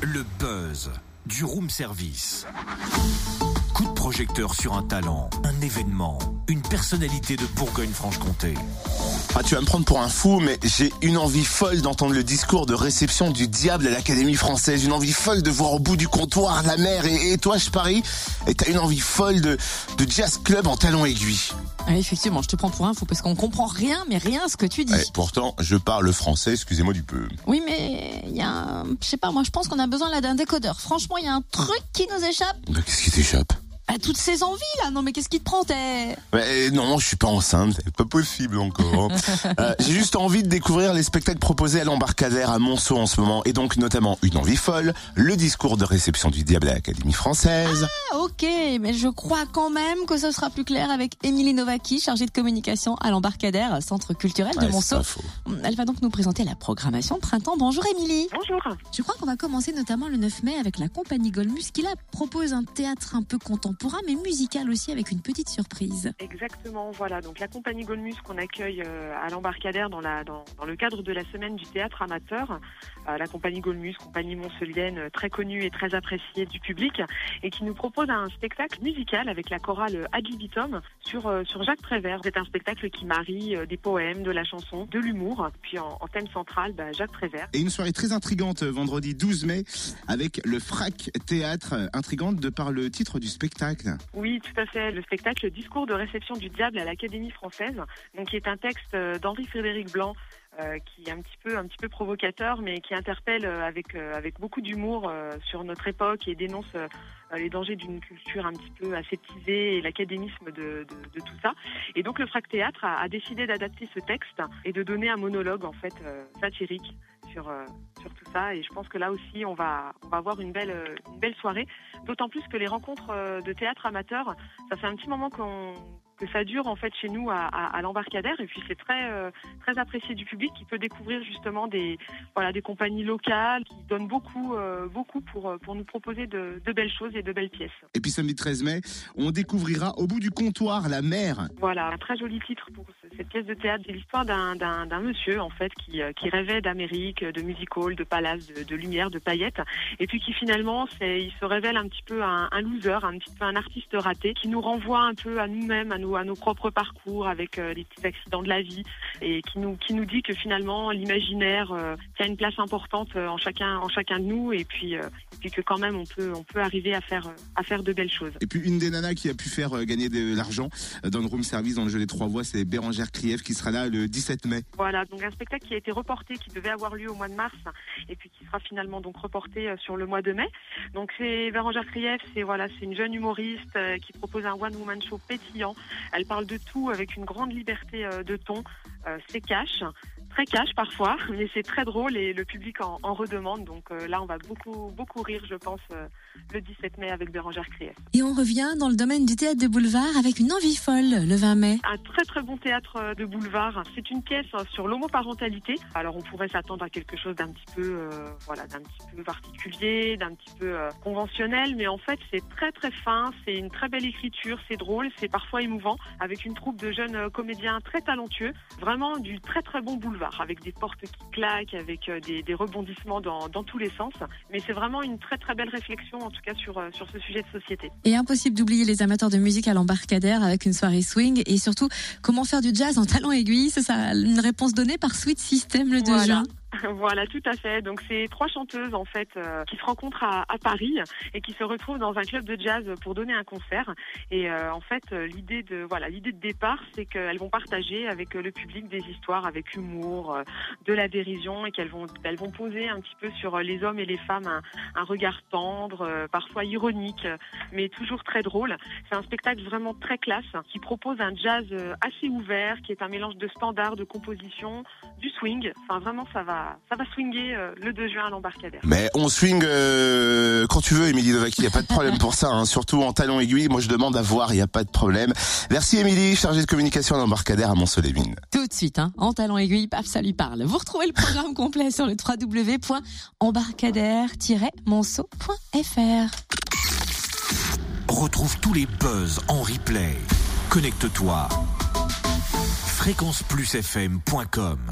Le buzz du room service. Coup de projecteur sur un talent, un événement, une personnalité de Bourgogne-Franche-Comté. Ah, tu vas me prendre pour un fou, mais j'ai une envie folle d'entendre le discours de réception du diable à l'Académie française. Une envie folle de voir au bout du comptoir la mer. Et, et toi, je parie, et t'as une envie folle de, de jazz club en talons aiguilles. Ah, effectivement, je te prends pour un fou parce qu'on comprend rien, mais rien à ce que tu dis. Ouais, pourtant, je parle français, excusez-moi du peu. Oui, mais il y a un... Je sais pas, moi je pense qu'on a besoin là d'un décodeur. Franchement, il y a un truc qui nous échappe. Qu'est-ce qui t'échappe? À toutes ces envies là, non mais qu'est-ce qui te prend? T'es... Ouais, non, je suis pas enceinte, c'est pas possible encore. Euh, j'ai juste envie de découvrir les spectacles proposés à l'embarcadère à Monceau en ce moment, et donc notamment une envie folle, le discours de réception du diable à l'Académie française. Ah, ok, mais je crois quand même que ce sera plus clair avec Émilie Novaki, chargée de communication à l'embarcadère, centre culturel de Ouais, Monceau. pas faux. Elle va donc nous présenter la programmation de printemps. Bonjour Émilie. Bonjour. Je crois qu'on va commencer notamment le 9 mai avec la compagnie Golmus qui là propose un théâtre un peu contemporain mais musical aussi avec une petite surprise. Exactement, voilà. Donc la compagnie Golmus qu'on accueille euh, à l'embarcadère dans, la, dans, dans le cadre de la semaine du théâtre amateur. Euh, la compagnie Golmus, compagnie montpellienne euh, très connue et très appréciée du public et qui nous propose un spectacle musical avec la chorale Ad libitum sur, sur Jacques Prévert. C'est un spectacle qui marie des poèmes, de la chanson, de l'humour. Puis en, en thème central, bah, Jacques Prévert. Et une soirée très intrigante vendredi 12 mai avec le Frac Théâtre, intrigante de par le titre du spectacle. Oui, tout à fait. Le spectacle Discours de réception du diable à l'Académie française, donc qui est un texte euh, d'Henri Frédéric Blanc. euh, qui est un petit peu un petit peu provocateur, mais qui interpelle euh, avec avec beaucoup d'humour sur notre époque et dénonce les dangers d'une culture un petit peu aseptisée et l'académisme de, tout ça. Et donc le Frac Théâtre a, a décidé d'adapter ce texte et de donner un monologue en fait satirique sur euh, sur tout ça. Et je pense que là aussi on va on va avoir une belle euh, une belle soirée. D'autant plus que les rencontres euh, de théâtre amateur, ça fait un petit moment qu'on que ça dure en fait chez nous à, à, à l'embarcadère et puis c'est très euh, très apprécié du public qui peut découvrir justement des voilà des compagnies locales qui donnent beaucoup euh, beaucoup pour pour nous proposer de, de belles choses et de belles pièces. Et puis samedi 13 mai, on découvrira au bout du comptoir la mer. Voilà, un très joli titre pour cette pièce de théâtre. C'est l'histoire d'un, monsieur, en fait, qui, euh, qui rêvait d'Amérique, de music hall, de palace, de, de lumière, de paillettes. Et puis qui finalement, il se révèle un petit peu un, loser, un petit peu un artiste raté, qui nous renvoie un peu à nous-mêmes, à nos, à nos propres parcours avec euh, les petits accidents de la vie et qui nous, qui nous dit que finalement, l'imaginaire euh, tient une place importante euh, en chacun, en chacun de nous et puis, et puis que quand même, on peut, on peut arriver à faire, à faire de belles choses. Et puis une des nanas qui a pu faire gagner de l'argent dans le room service dans le jeu des trois voix, c'est Bérangère Qui sera là le 17 mai. Voilà, donc un spectacle qui a été reporté, qui devait avoir lieu au mois de mars, et puis qui sera finalement donc reporté euh, sur le mois de mai. Donc c'est Bérangère Krief, c'est voilà, c'est une jeune humoriste euh, qui propose un one woman show pétillant. Elle parle de tout avec une grande liberté euh, de ton. C'est cash, très cash parfois, mais c'est très drôle et le public en, en redemande. Donc euh, là, on va beaucoup beaucoup rire, je pense, euh, le 17 mai avec Bérangère Krief. Et on revient dans le domaine du théâtre de boulevard avec une envie folle le 20 mai. Un très très bon théâtre euh, de boulevard. C'est une pièce euh, sur l'homoparentalité. Alors on pourrait s'attendre à quelque chose d'un petit peu, euh, voilà, d'un petit peu particulier, d'un petit peu conventionnel, mais en fait c'est très très fin. C'est une très belle écriture, c'est drôle, c'est parfois émouvant, avec une troupe de jeunes comédiens très talentueux. Vraiment du très très bon boulevard, avec des portes qui claquent, avec euh, des, des rebondissements dans, dans tous les sens. Mais c'est vraiment une très très belle réflexion, en tout cas sur euh, sur ce sujet de société. Et impossible d'oublier les amateurs de musique à l'embarcadère avec une soirée swing et surtout comment faire du jazz en talons aiguilles. C'est ça, une réponse donnée par Sweet System le 2 Voilà. juin. Voilà, tout à fait. Donc c'est trois chanteuses en fait euh, qui se rencontrent à, Paris et qui se retrouvent dans un club de jazz pour donner un concert. Et euh, en fait, euh, l'idée de voilà, l'idée de départ, c'est qu'elles vont partager avec le public des histoires avec humour, de la dérision et qu'elles vont elles vont poser un petit peu sur les hommes et les femmes un, regard tendre, parfois ironique, mais toujours très drôle. C'est un spectacle vraiment très classe qui propose un jazz assez ouvert, qui est un mélange de standards, de composition, du swing. Enfin, vraiment, ça va, ça va swinger euh, le 2 juin à l'embarcadère. Mais on swing euh, quand tu veux, Émilie Novaki, il n'y a pas de problème pour ça, hein, surtout en talons aiguilles. Moi, je demande à voir, il n'y a pas de problème. Merci, Émilie, chargée de communication à l'embarcadère à Mont-Soleil-Mines. Tout de suite, hein, en talons aiguilles, paf, ça lui parle. Vous retrouvez le programme complet sur le www.embarcadère-monceau.fr. Retrouve tous les buzz en replay. Connecte-toi. fréquenceplusfm.com